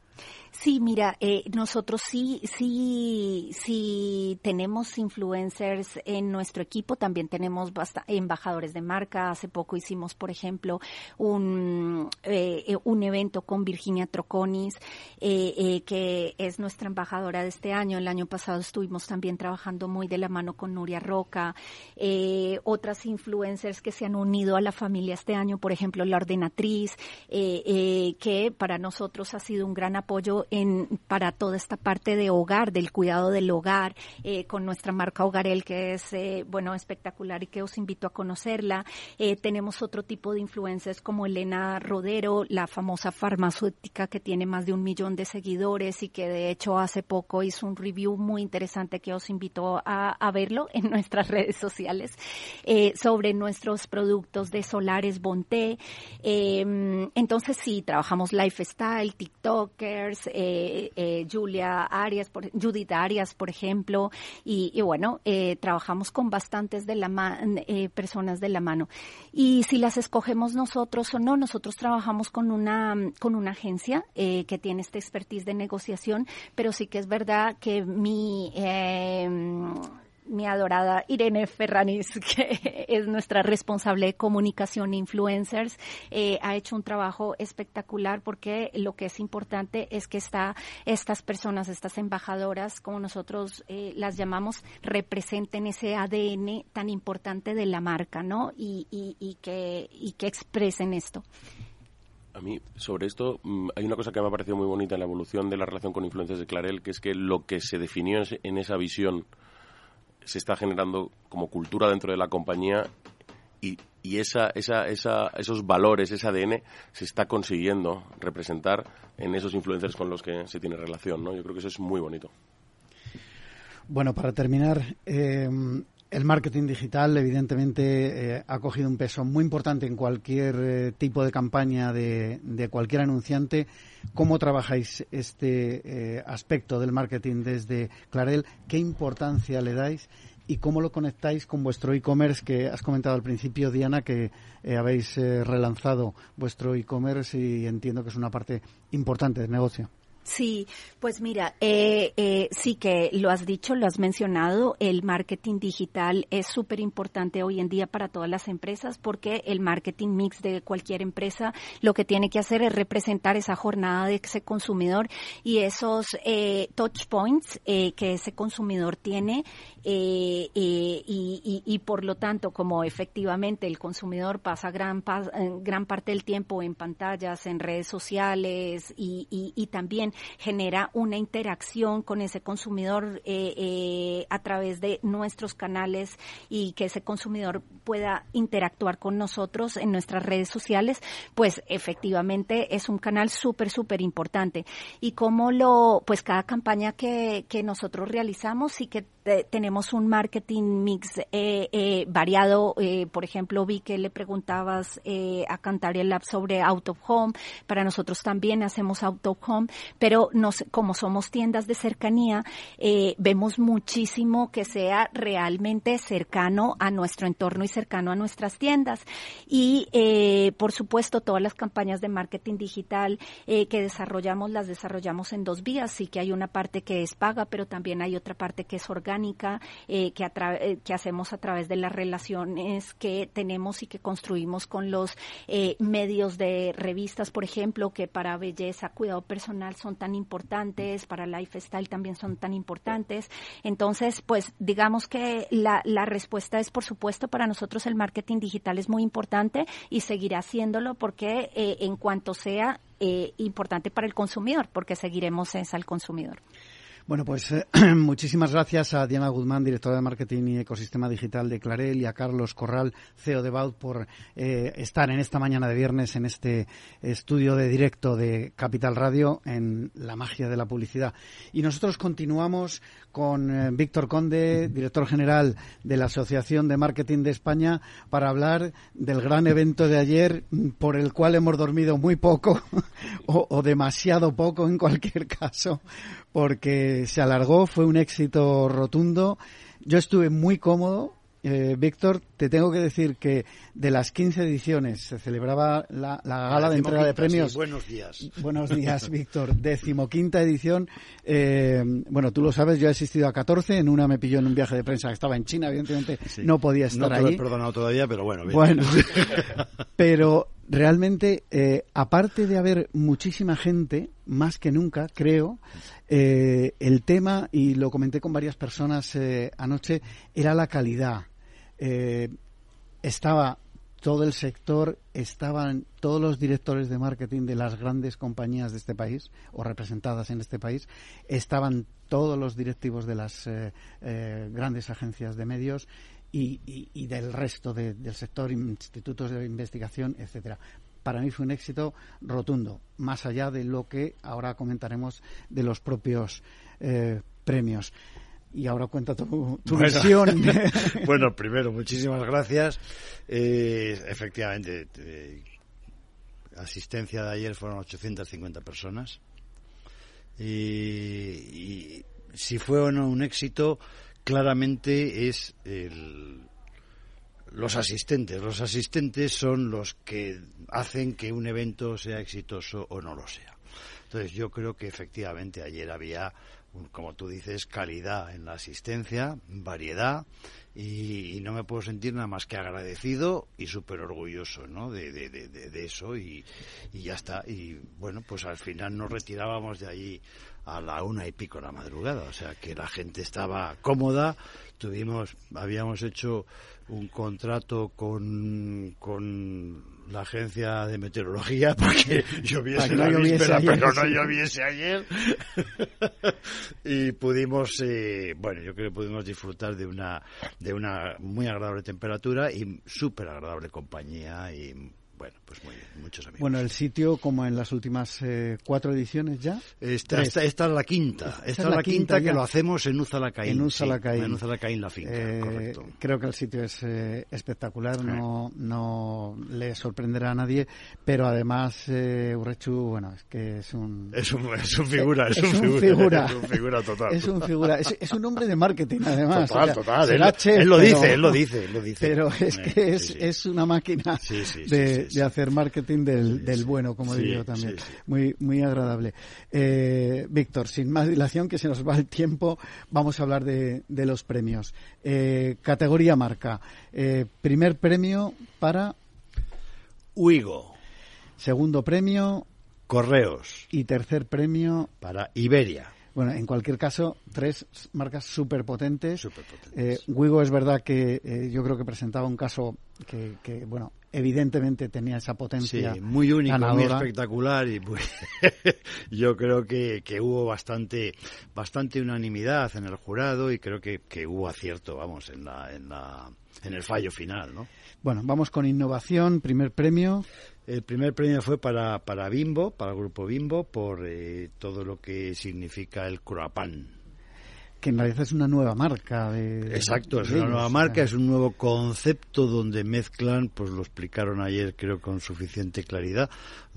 Sí, mira, eh, nosotros sí, sí, sí tenemos influencers en nuestro equipo, también tenemos embajadores de marca. Hace poco hicimos, por ejemplo, un, eh, un evento con Virginia Troconis, eh, eh, que es nuestra embajadora de este año. El año pasado estuvimos también trabajando muy de la mano con Nuria Roca. Eh, otras influencers que se han unido a la familia este año, por ejemplo, la ordenatriz, eh, que para nosotros ha sido un gran apoyo en, para toda esta parte de hogar, del cuidado del hogar, eh, con nuestra marca Hogarel, que es, eh, bueno, espectacular y que os invito a conocerla. Tenemos otro tipo de influencers como Elena Rodero, la famosa farmacéutica que tiene más de un millón de seguidores y que de hecho hace poco hizo un review muy interesante que os invito a, a verlo en nuestras *laughs* redes sociales sobre nuestros productos de solares Bonté. Eh, sí, trabajamos lifestyle, TikTokers, eh, eh, Julia Arias, por, Judith Arias, por ejemplo, y, bueno, eh, trabajamos con bastantes de la eh, personas de la mano. Y si las escogemos nosotros o no, nosotros trabajamos con una, con una agencia que tiene esta expertise de negociación, pero sí que es verdad que mi... Mi adorada Irene Ferranis, *laughs* que es nuestra responsable de comunicación influencers, eh, ha hecho un trabajo espectacular porque lo que es importante es que está, estas personas, estas embajadoras, como nosotros eh, las llamamos, representen ese ADN tan importante de la marca, ¿no? Y, y, y, que, y que expresen esto. A mí, sobre esto, mmm, hay una cosa que me ha parecido muy bonita en la evolución de la relación con influencers de Clarel, que es que lo que se definió en esa visión se está generando como cultura dentro de la compañía y, y esa, esa, esa, esos valores, ese ADN, se está consiguiendo representar en esos influencers con los que se tiene relación. ¿no? Yo creo que eso es muy bonito. Bueno, para terminar, eh, el marketing digital, evidentemente, eh, ha cogido un peso muy importante en cualquier eh, tipo de campaña de, de, cualquier anunciante. ¿Cómo trabajáis este eh, aspecto del marketing desde Clarel? ¿Qué importancia le dais? y cómo lo conectáis con vuestro e-commerce que has comentado al principio, Diana, que habéis relanzado vuestro e-commerce y entiendo que es una parte importante del negocio. Sí, pues mira, eh, eh, sí que lo has dicho, lo has mencionado, el marketing digital es súper importante hoy en día para todas las empresas porque el marketing mix de cualquier empresa lo que tiene que hacer es representar esa jornada de ese consumidor y esos eh, touch points eh, que ese consumidor tiene eh, eh, y, y, por lo tanto como efectivamente el consumidor pasa gran, gran parte del tiempo en pantallas, en redes sociales y, y también genera una interacción con ese consumidor eh, eh, a través de nuestros canales y que ese consumidor pueda interactuar con nosotros en nuestras redes sociales, pues efectivamente es un canal súper, súper importante. Y como lo, pues cada campaña que, que nosotros realizamos sí que tenemos un marketing mix eh, eh, variado. Eh, por ejemplo, vi que le preguntabas a Cantaria Lab sobre out of home. Para nosotros también hacemos out of home, pero nos, como somos tiendas de cercanía, vemos muchísimo que sea realmente cercano a nuestro entorno y cercano a nuestras tiendas. Y, por supuesto, todas las campañas de marketing digital que desarrollamos, las desarrollamos en dos vías. Sí que hay una parte que es paga, pero también hay otra parte que es orgánica eh, que, eh, que hacemos a través de las relaciones que tenemos y que construimos con los eh, medios de revistas, por ejemplo, que para belleza, cuidado personal son tan importantes, para lifestyle también son tan importantes. Entonces, pues digamos que la, la respuesta es, por supuesto, para nosotros el marketing digital es muy importante y seguirá haciéndolo porque en cuanto sea importante para el consumidor, porque seguiremos esa al consumidor. Bueno, pues eh, *clears throat* muchísimas gracias a Diana Guzmán, directora de Marketing y Ecosistema Digital de Clarel, y a Carlos Corral, CEO de Baut, por eh, estar en esta mañana de viernes en este estudio de directo de Capital Radio en la magia de la publicidad. Y nosotros continuamos con eh, Víctor Conde, director general de la Asociación de Marketing de España, para hablar del gran evento de ayer, por el cual hemos dormido muy poco *laughs* o demasiado poco en cualquier caso, porque se alargó, fue un éxito rotundo. Yo estuve muy cómodo. Eh, Víctor, te tengo que decir que de las 15 ediciones se celebraba la, gala de entrega de premios. buenos días. Buenos días, *laughs* Víctor. Decimoquinta edición. Eh, bueno, tú lo sabes, yo he asistido a 14. En una me pilló en un viaje de prensa que estaba en China, evidentemente no podía estar no te Lo he perdonado todavía, pero bueno. Bueno, *laughs* pero realmente, eh, aparte de haber muchísima gente, más que nunca, creo, eh, el tema, y lo comenté con varias personas eh, anoche, era la calidad. estaba todo el sector, estaban todos los directores de marketing de las grandes compañías de este país, o representadas en este país, estaban todos los directivos de las grandes agencias de medios, y, del resto del sector, institutos de investigación, etcétera. Para mí fue un éxito rotundo, más allá de lo que ahora comentaremos de los propios eh, premios. Y ahora cuenta tu, tu visión. *laughs* *laughs* bueno, primero, muchísimas gracias. Eh, efectivamente, eh, asistencia de ayer fueron 850 personas. Y, y si fue o no un éxito, claramente es los asistentes. Los asistentes son los que hacen que un evento sea exitoso o no lo sea. Entonces yo creo que efectivamente ayer había, como tú dices, calidad en la asistencia, variedad y, no me puedo sentir nada más que agradecido y súper orgulloso ¿no? de, de, de, eso y, y, ya está. Y bueno, pues al final nos retirábamos de allí a la una y pico de la madrugada, o sea que la gente estaba cómoda. Tuvimos, habíamos hecho un contrato con, con la agencia de meteorología *laughs* para que lloviese la víspera, pero no lloviese ayer. *laughs* y pudimos, eh, bueno, yo creo que pudimos disfrutar de una, de una muy agradable temperatura y súper agradable compañía y Bueno, pues muy bien, muchos amigos. Bueno, el sitio, como en las últimas eh, cuatro ediciones ya. Esta, esta, esta, es la quinta. Esta, es la, quinta, que lo hacemos en Uzalacaín. En Uzalacaín. Sí, en Uzalacaín, la finca, Eh, correcto. Creo que el sitio es eh, espectacular, no, no le sorprenderá a nadie, pero además eh, Urrechu, bueno, es que es un... Es un, es un figura, es, Es un, figura, figura. Es un figura total. Es un figura, es, es un hombre de marketing además. Total, o sea, total. Él, chef, él lo pero- dice, él lo dice, él lo dice. Pero es Eh, que es, sí, sí. es una máquina de. De hacer marketing del, del bueno, como digo yo también. Muy, muy agradable. Eh, Víctor, sin más dilación, que se nos va el tiempo, vamos a hablar de, de los premios. Eh, categoría marca. Eh, primer premio para, Uigo, segundo premio Correos, y tercer premio. para Iberia. Bueno, en cualquier caso, tres marcas súper potentes. Eh, Wigo es verdad que eh, yo creo que presentaba un caso que, que, bueno, evidentemente tenía esa potencia. Sí, muy único, muy espectacular y muy- *laughs* yo creo que, que hubo bastante bastante unanimidad en el jurado y creo que, que hubo acierto, vamos, en la, en la en el fallo final, ¿no? Bueno, vamos con innovación, primer premio. El primer premio fue para, para Bimbo, para el grupo Bimbo, por eh, todo lo que significa el croapán. Que en realidad es una nueva marca. De, Exacto, es una nueva o marca, es un nuevo concepto donde mezclan, pues lo explicaron ayer creo con suficiente claridad,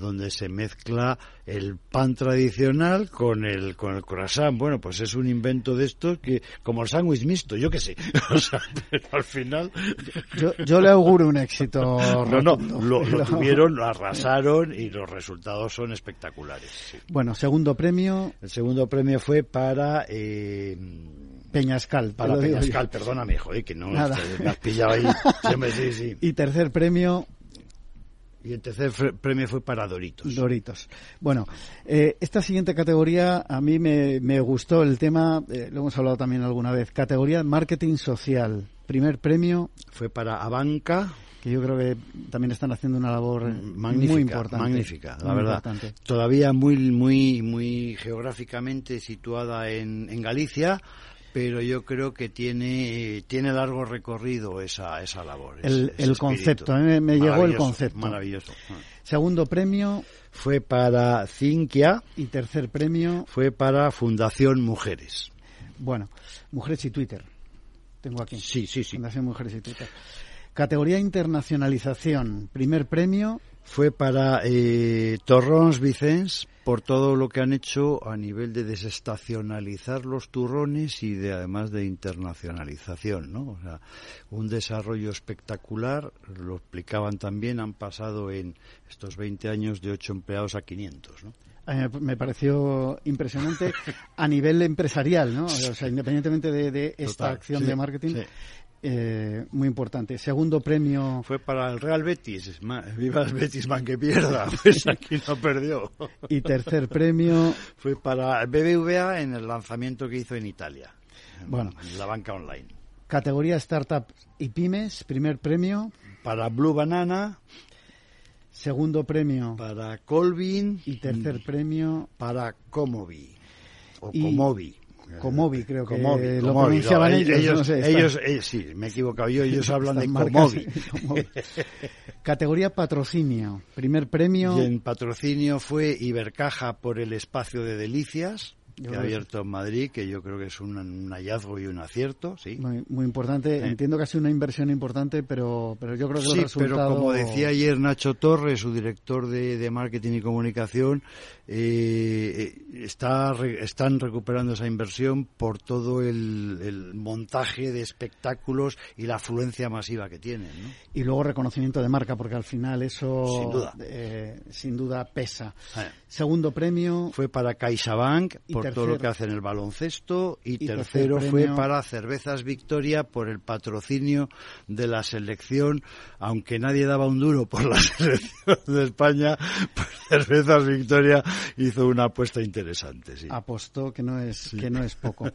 donde se mezcla el pan tradicional con el con el croissant. Bueno, pues es un invento de estos que como el sándwich mixto, yo qué sé. *laughs* O sea, pero al final Yo, yo le auguro un éxito. no, no, lo, *laughs* lo tuvieron, lo arrasaron y los resultados son espectaculares. sí. Bueno, segundo premio, El segundo premio fue para eh, Peñascal. para. Peñascal, perdóname, joder, que no Nada. me has pillado ahí. *laughs* Sí, sí. Y tercer premio, Y el tercer premio fue para Doritos. Doritos. Bueno, eh, esta siguiente categoría a mí me, me gustó el tema, eh, lo hemos hablado también alguna vez, categoría marketing social. Primer premio, Fue para Abanca, que yo creo que también están haciendo una labor magnífica, muy importante. magnífica, la muy verdad. importante. Todavía muy, muy, muy geográficamente situada en, en Galicia, pero yo creo que tiene, tiene largo recorrido esa, esa labor. El, ese el espíritu. concepto, me, me llegó el concepto. Maravilloso. Segundo premio Fue para Cinquia, y tercer premio, fue para Fundación Mujeres. bueno, Mujeres y Twitter. Tengo aquí. Sí, sí, sí. Fundación Mujeres y Twitter. Categoría internacionalización. Primer premio, Fue para eh, Torrons Vicens por todo lo que han hecho a nivel de desestacionalizar los turrones y de además de internacionalización, ¿no? O sea, un desarrollo espectacular, lo explicaban también, han pasado en estos 20 años de 8 empleados a 500, ¿no? eh, me pareció impresionante a nivel empresarial, ¿no? O sea, independientemente de, de esta Total, acción sí, de marketing, sí. Eh, muy importante. Segundo premio, Fue para el Real Betis, viva el Betis, man que pierda, *laughs* pues aquí no perdió. y tercer premio, Fue para BBVA en el lanzamiento que hizo en Italia, en Bueno. la banca online. categoría startup y pymes. Primer premio, Para Blue Banana, segundo premio para Colvin y tercer premio, para Comovi o Comovi. Comovi, creo que Comovi, lo Comovi, pronunciaban no, ellos, ellos, no sé, ellos, eh, sí, me he equivocado yo, ellos *laughs* hablan de marcas, Comovi. Comovi. *laughs* Categoría patrocinio. Primer premio, Y en patrocinio fue Ibercaja por el espacio de delicias que ha abierto en Madrid, que yo creo que es un, un hallazgo y un acierto, sí. muy, muy importante. Sí. Entiendo que ha sido una inversión importante, pero, pero yo creo que el Sí, resultado... pero como decía ayer Nacho Torres, su director de, de marketing y comunicación, eh, está re- están recuperando esa inversión por todo el, el montaje de espectáculos y la afluencia masiva que tienen. ¿no? Y luego reconocimiento de marca, porque al final eso Sin duda. eh, sin duda pesa. Eh, Segundo premio, Fue para CaixaBank Y por todo lo que hace en el baloncesto y, Y tercer tercero fue para Cervezas Victoria por el patrocinio de la selección, aunque nadie daba un duro por la *laughs* selección de España, pues Cervezas Victoria hizo una apuesta interesante. Sí. apostó que no es que no es poco.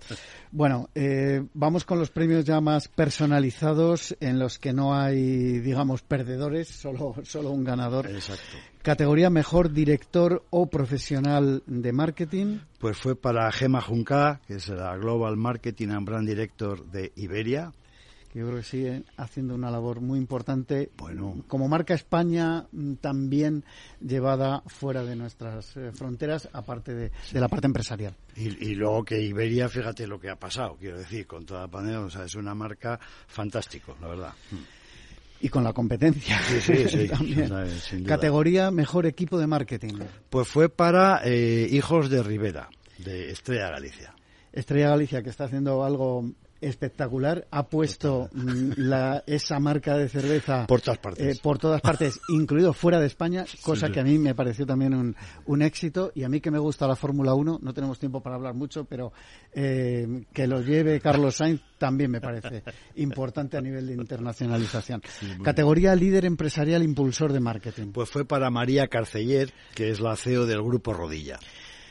Bueno, eh, vamos con los premios ya más personalizados en los que no hay, digamos, perdedores, solo solo un ganador. Exacto. Categoría mejor director o profesional de marketing. Pues fue para Gema Junca, que es la Global Marketing and Brand Director de Iberia. que yo creo que sigue haciendo una labor muy importante. Bueno, como marca España, mm, también llevada fuera de nuestras eh, fronteras, aparte de, la parte empresarial. Y, luego que Iberia, fíjate lo que ha pasado, quiero decir, con toda la pandemia, o sea, es una marca fantástico, la verdad. Y con la competencia. Sí, sí, sí. *laughs* Categoría Mejor Equipo de Marketing. Pues fue para eh, Hijos de Rivera, de Estrella Galicia. Estrella Galicia, que está haciendo algo espectacular. Ha puesto mm, la, esa marca de cerveza por todas partes, eh, por todas partes *laughs* incluido fuera de España, cosa que a mí me pareció también un, un éxito. Y a mí que me gusta la Fórmula 1, no tenemos tiempo para hablar mucho, pero eh, que lo lleve Carlos Sainz también me parece *laughs* importante a nivel de internacionalización. Categoría líder empresarial impulsor de marketing. Pues fue para María Carceller, que es la CEO del grupo Rodilla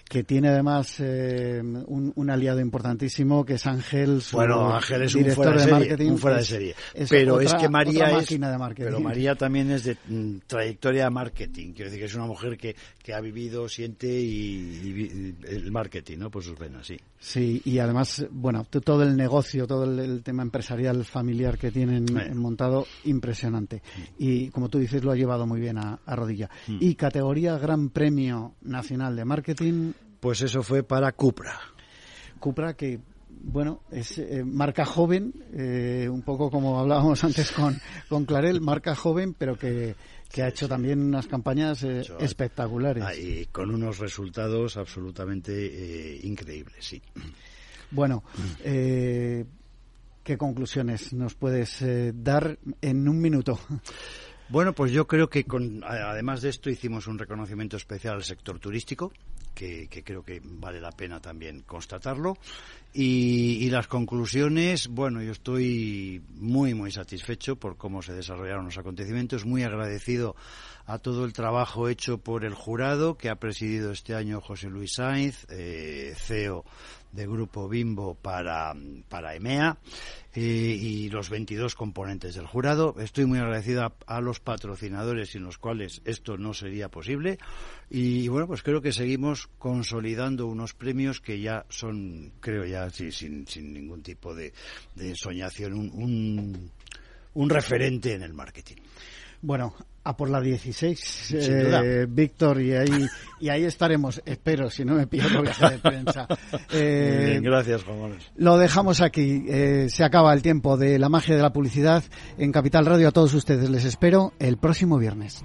que tiene además eh, un, aliado importantísimo que es Ángel, su bueno, Ángel es un fuera de, serie, marketing, un fuera de serie. pero es que María es, pero María también es de mm, trayectoria de marketing, quiero decir que es una mujer que, que ha vivido, siente y, el marketing, ¿no? Por sus venas, sí. Sí, y además, bueno, todo el negocio, todo el, tema empresarial familiar que tienen montado, impresionante. Y como tú dices, lo ha llevado muy bien a, rodilla. Mm. Y categoría Gran Premio Nacional de Marketing, pues eso fue para Cupra. Cupra que bueno, es eh, marca joven, eh, un poco como hablábamos *laughs* antes con, con Clarel, marca joven, pero que, ha hecho también unas campañas eh, espectaculares. y con unos resultados absolutamente increíbles, sí. Bueno, ¿qué conclusiones nos puedes dar en un minuto? Bueno, pues yo creo que con, además de esto hicimos un reconocimiento especial al sector turístico, que, creo que vale la pena también constatarlo. Y, las conclusiones, bueno, yo estoy muy, muy satisfecho por cómo se desarrollaron los acontecimientos, muy agradecido a todo el trabajo hecho por el jurado que ha presidido este año José Luis Sainz, eh, CEO de Grupo Bimbo para, para EMEA eh, y los 22 componentes del jurado. Estoy muy agradecido a, los patrocinadores sin los cuales esto no sería posible. Y, bueno, pues creo que seguimos consolidando unos premios que ya son, creo ya, sin, sin ningún tipo de, soñación, un, un referente en el marketing. Bueno, a por la 16, eh, Víctor, y ahí, y ahí estaremos, espero, si no me pierdo viaje de prensa. *laughs* Eh, gracias, Juan Lo dejamos aquí. Eh, se acaba el tiempo de la magia de la publicidad en Capital Radio. A todos ustedes les espero el próximo viernes.